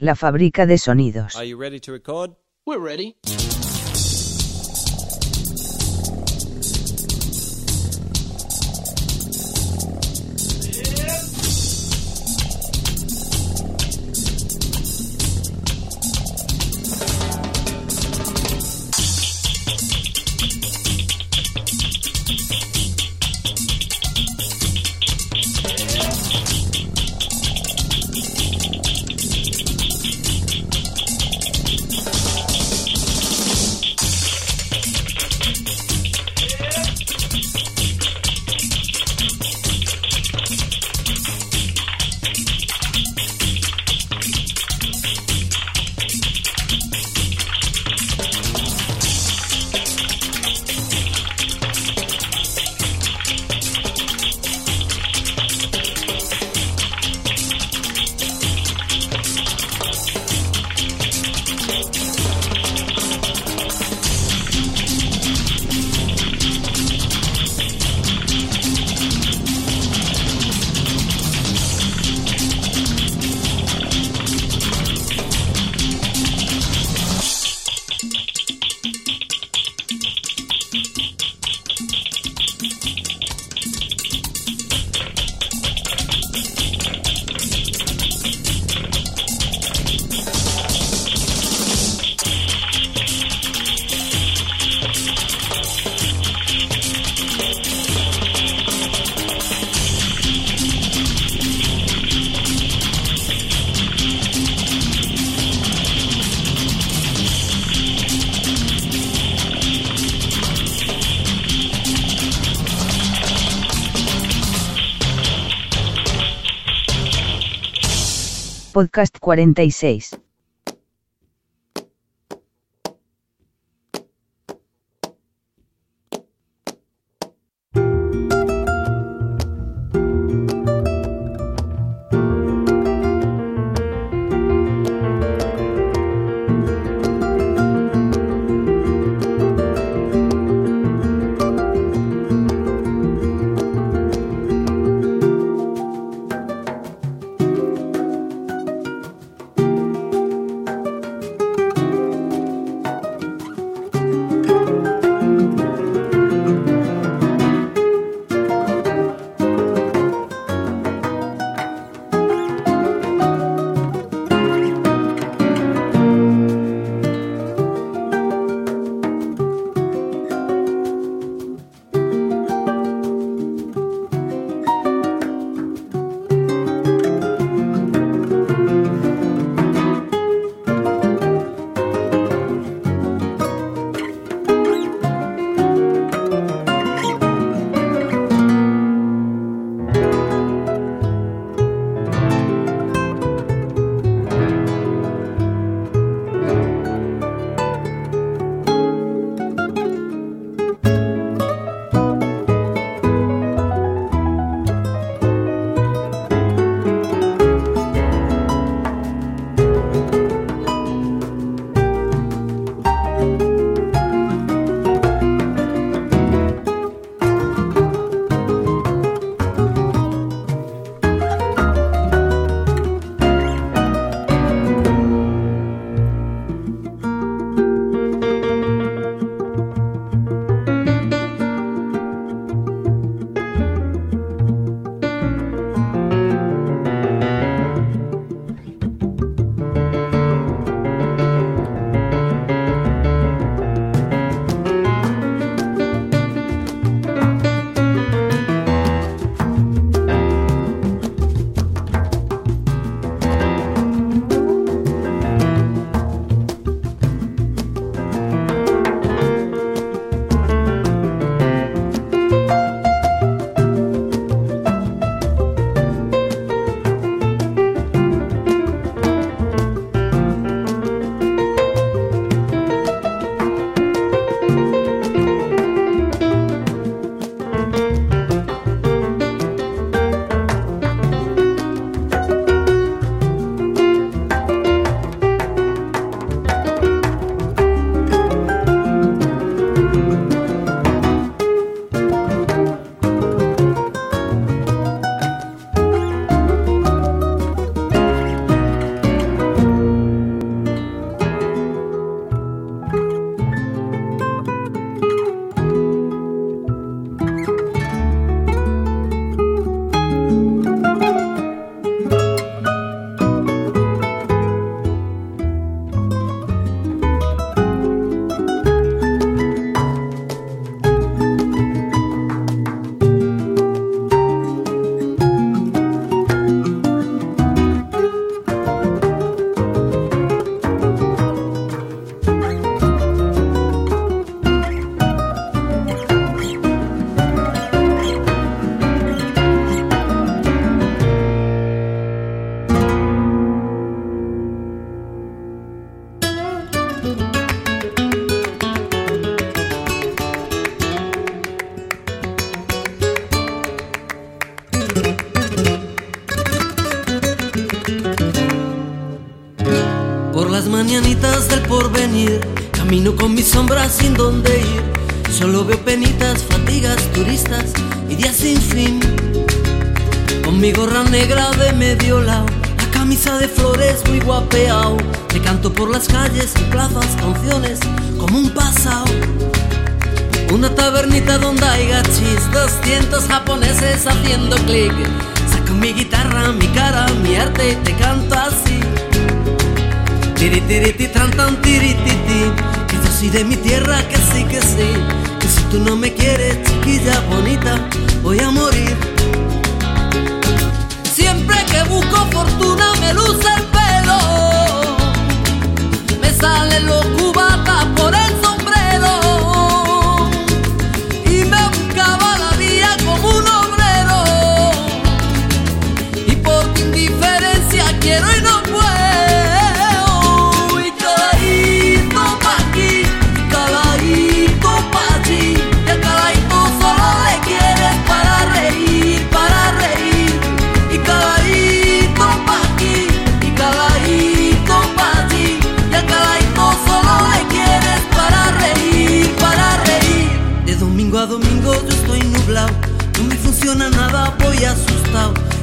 La fábrica de sonidos. Are you ready to record? We're ready. Podcast 46. Mi gorra negra de medio lado, la camisa de flores muy guapeao. Te canto por las calles y plazas canciones como un pasado. Una tabernita donde hay gachis, 200 japoneses haciendo clic. Saco mi guitarra, mi cara, mi arte y te canto así. Tiri tiri ti tan tan tiri ti ti Que yo soy de mi tierra, que sí, que sí Que si tú no me quieres, chiquilla bonita Voy a morir Siempre que busco fortuna me luce el pelo. Me sale lo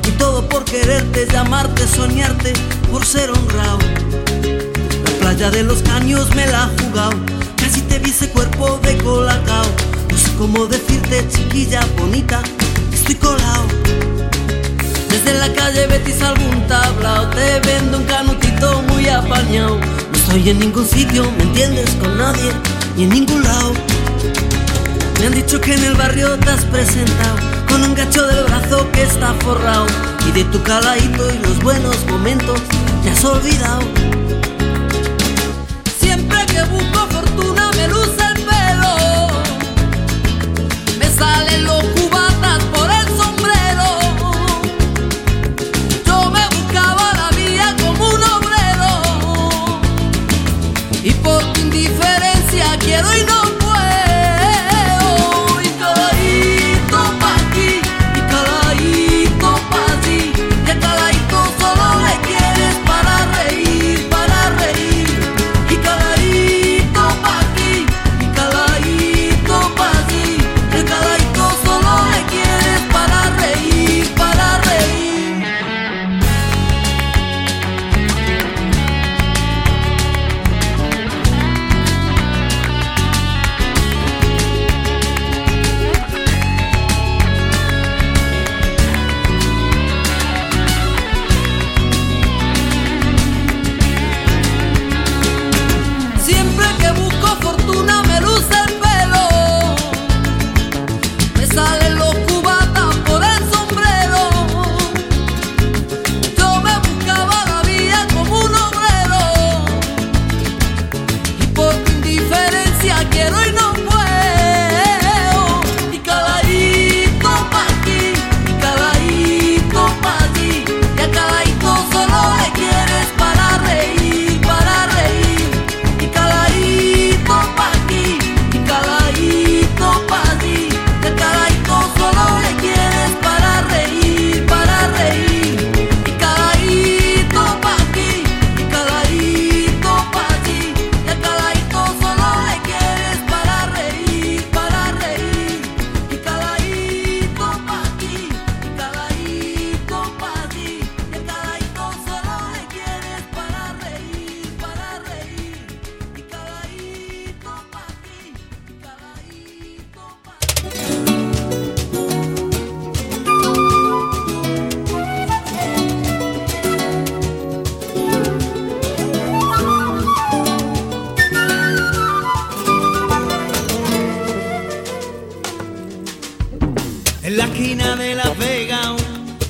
Y todo por quererte, llamarte, soñarte Por ser honrado. La playa de los caños me la ha jugado. Casi te vi ese cuerpo de colacao. No sé cómo decirte chiquilla bonita Estoy colado. Desde la calle Betis algún tablao. Te vendo un canutito muy apañado No estoy en ningún sitio, ¿me entiendes? Con nadie ni en ningún lado. Me han dicho que en el barrio te has presentado Con un gacho del brazo que está forrado Y de tu caladito y los buenos momentos te has olvidado Siempre que busco fortuna me luce el pelo. Me salen los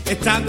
está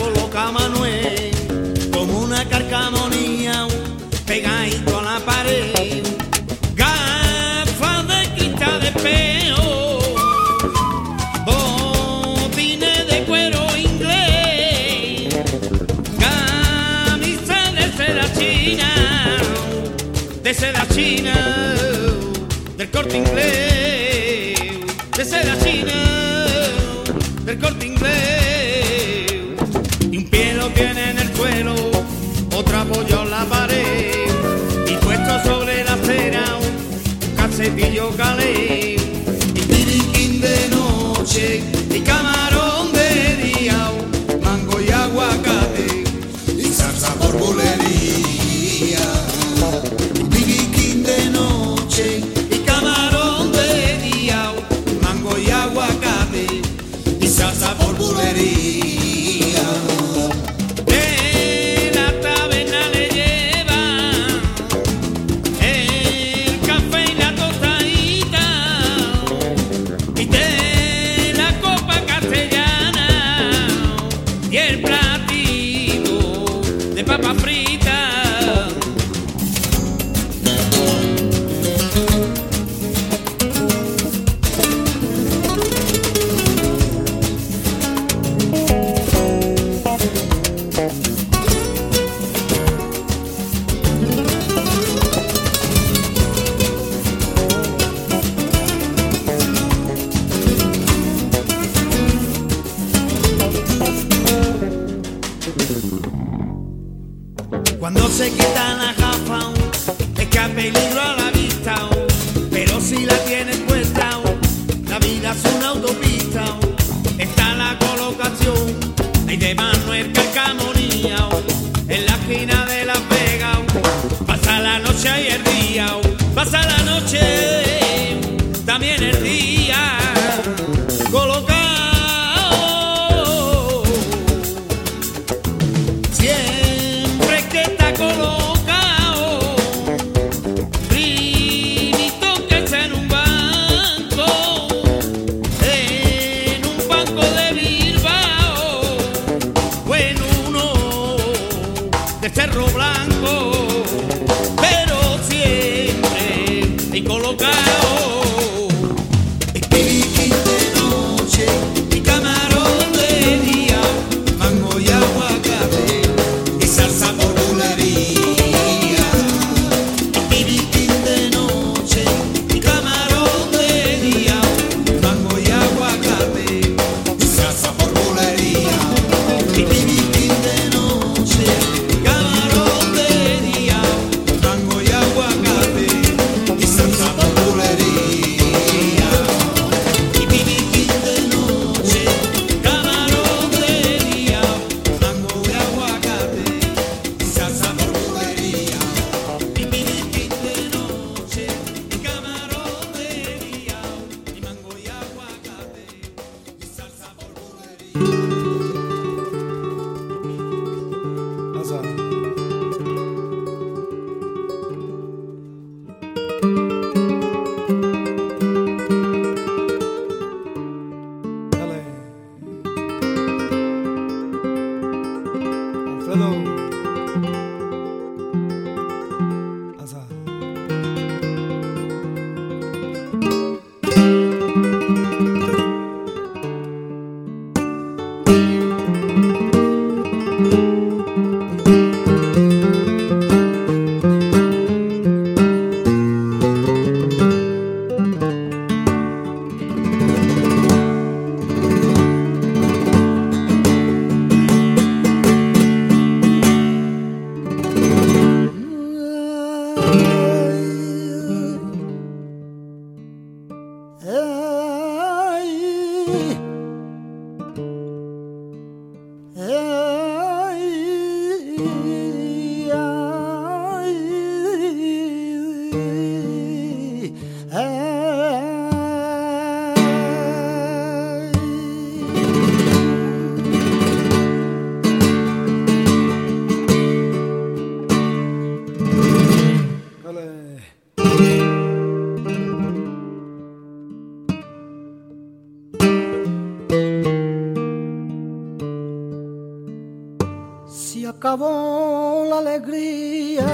se acabó la alegría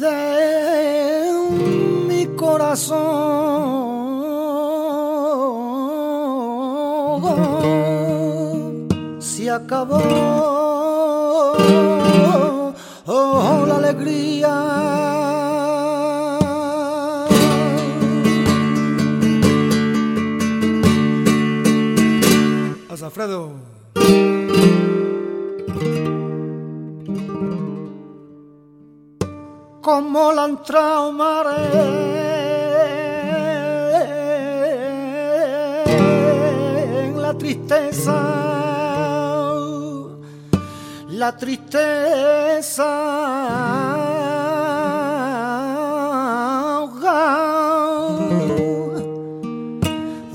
de mi corazón. Se acabó oh, la alegría. Alfredo. como la entrada mare la tristeza. La tristeza.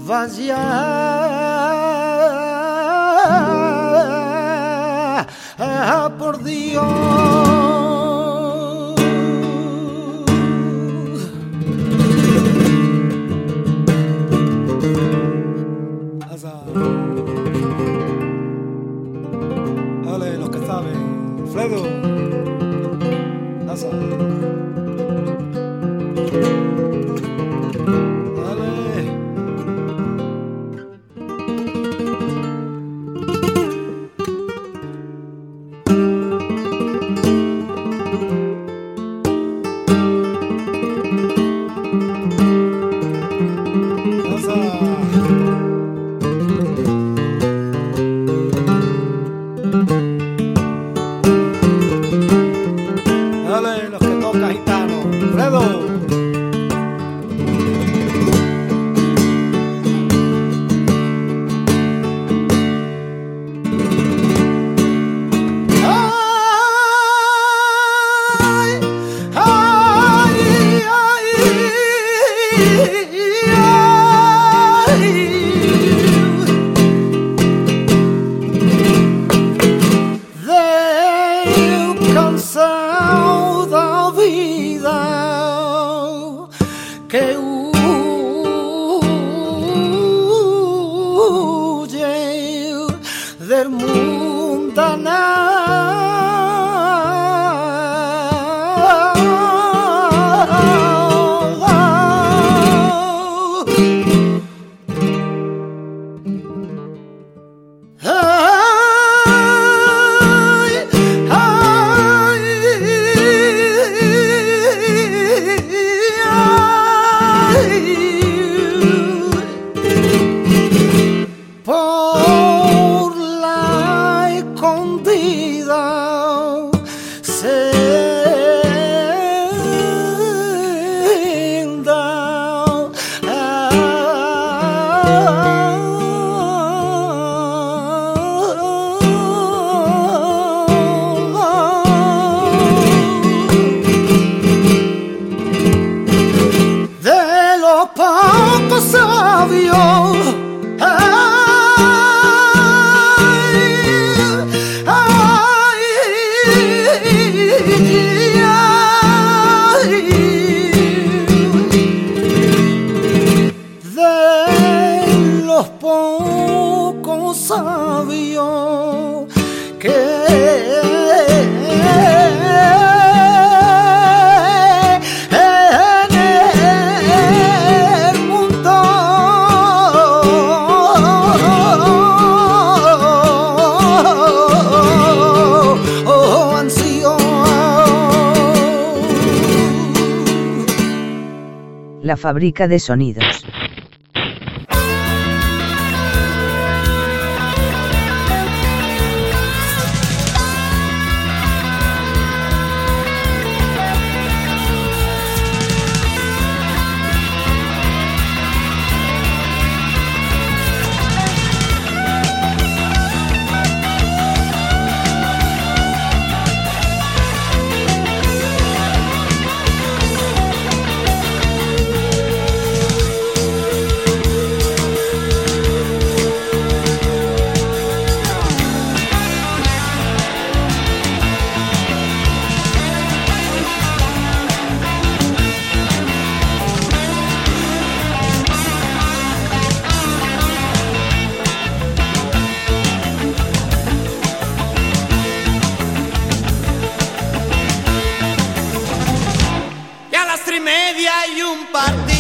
Vaya. Ah, por Dios. La fábrica de sonidos. media y un partido.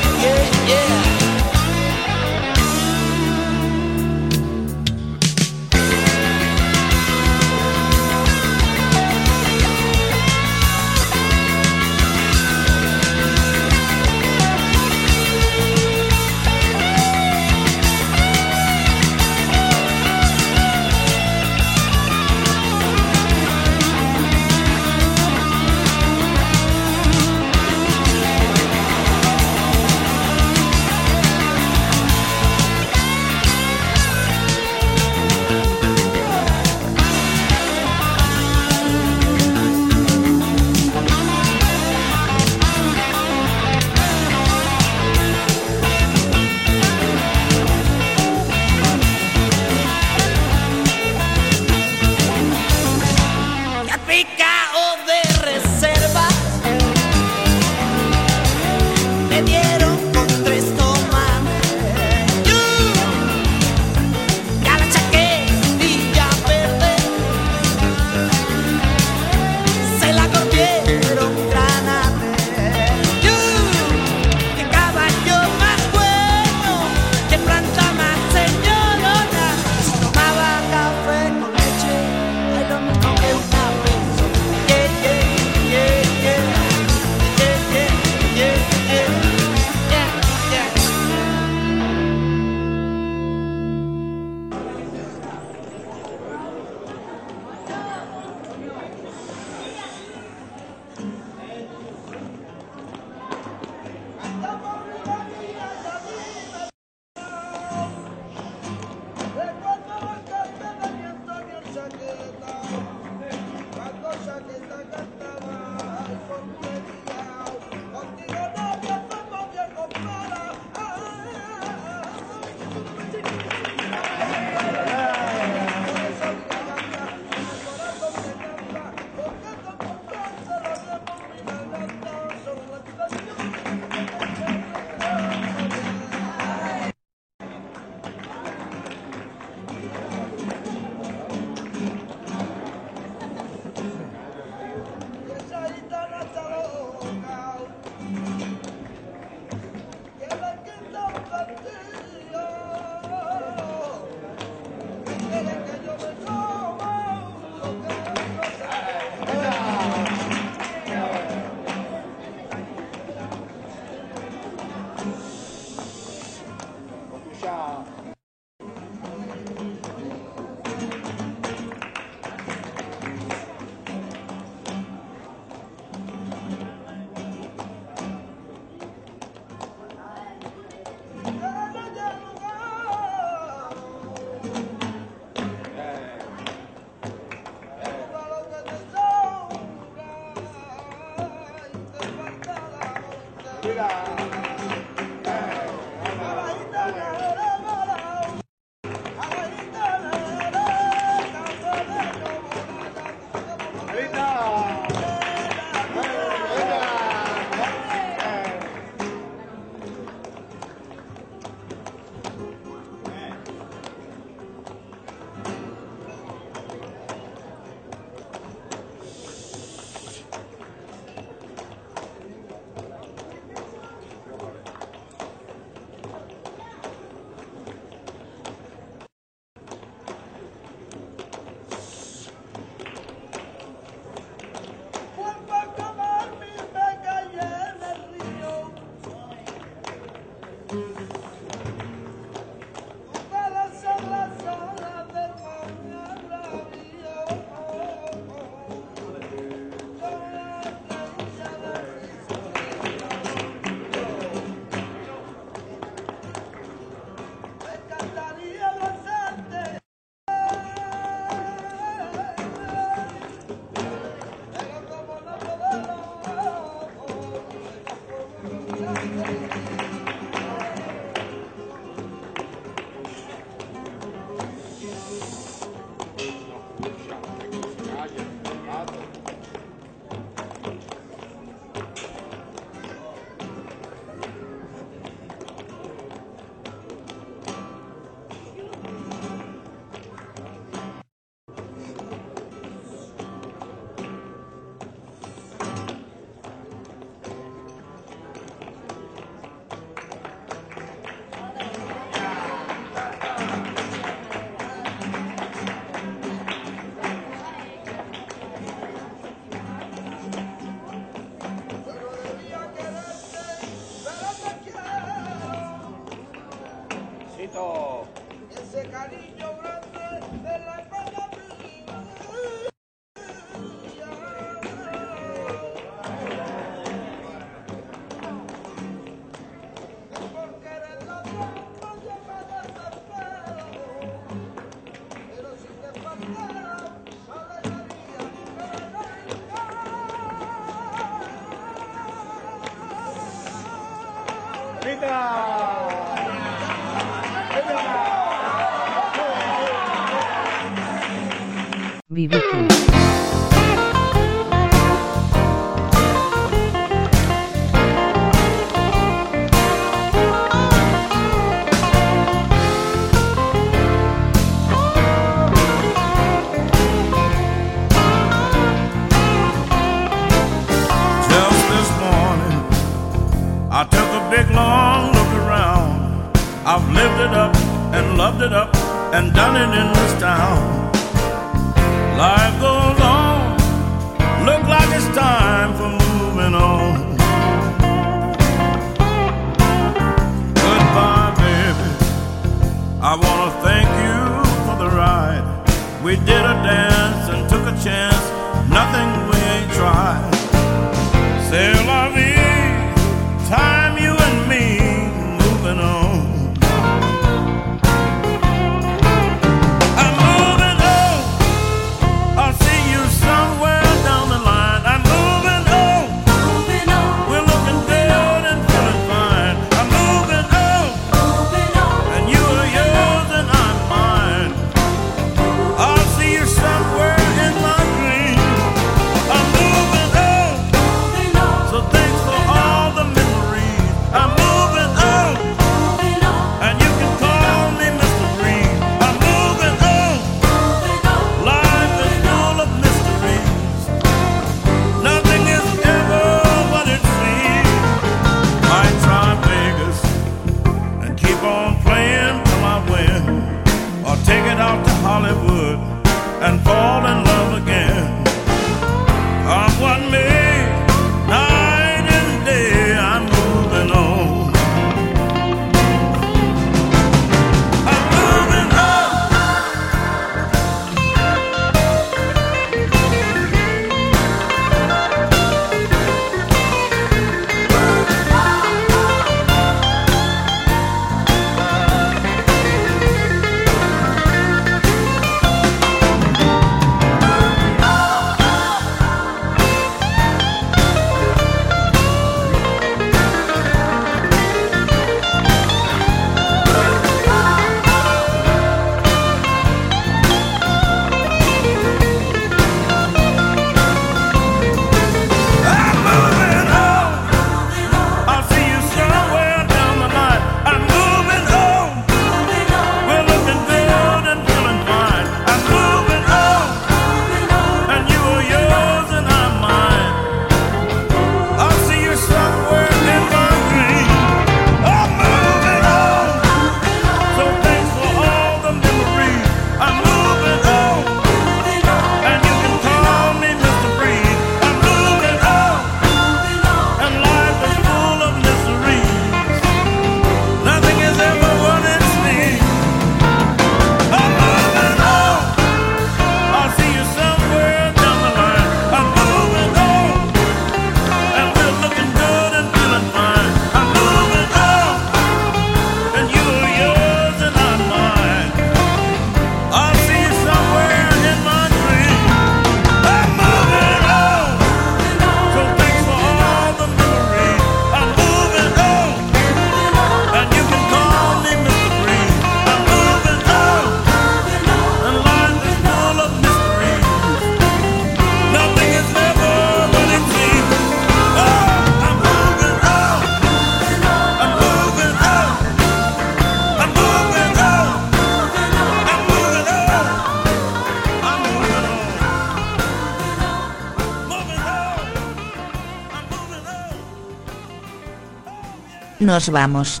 Nos vamos.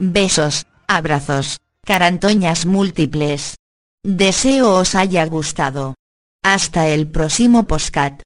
Besos, abrazos, carantoñas múltiples. Deseo os haya gustado. Hasta el próximo postcat.